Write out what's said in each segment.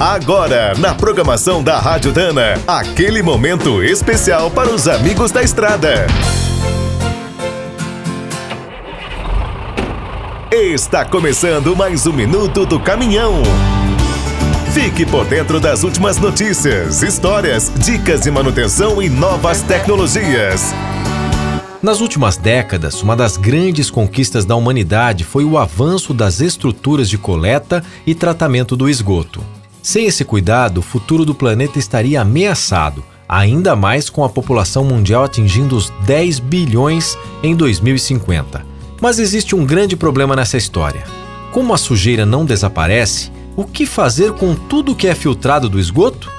Agora, na programação da Rádio Dana, aquele momento especial para os amigos da estrada. Está começando mais um minuto do caminhão. Fique por dentro das últimas notícias, histórias, dicas de manutenção e novas tecnologias. Nas últimas décadas, uma das grandes conquistas da humanidade foi o avanço das estruturas de coleta e tratamento do esgoto. Sem esse cuidado, o futuro do planeta estaria ameaçado, ainda mais com a população mundial atingindo os 10 bilhões em 2050. Mas existe um grande problema nessa história. Como a sujeira não desaparece, o que fazer com tudo que é filtrado do esgoto?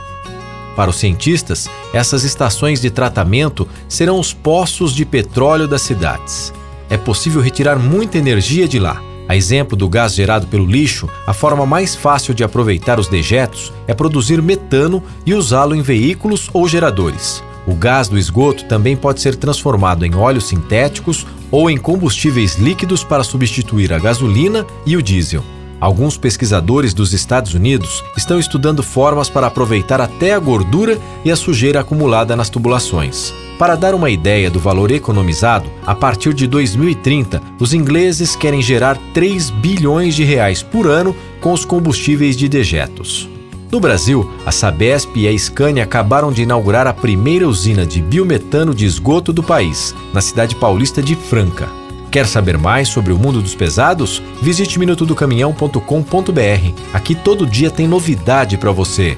Para os cientistas, essas estações de tratamento serão os poços de petróleo das cidades. É possível retirar muita energia de lá a exemplo do gás gerado pelo lixo, a forma mais fácil de aproveitar os dejetos é produzir metano e usá-lo em veículos ou geradores. O gás do esgoto também pode ser transformado em óleos sintéticos ou em combustíveis líquidos para substituir a gasolina e o diesel. Alguns pesquisadores dos Estados Unidos estão estudando formas para aproveitar até a gordura e a sujeira acumulada nas tubulações. Para dar uma ideia do valor economizado, a partir de 2030, os ingleses querem gerar 3 bilhões de reais por ano com os combustíveis de dejetos. No Brasil, a Sabesp e a Scania acabaram de inaugurar a primeira usina de biometano de esgoto do país, na cidade paulista de Franca. Quer saber mais sobre o mundo dos pesados? Visite minutodocaminhão.com.br. Aqui todo dia tem novidade para você.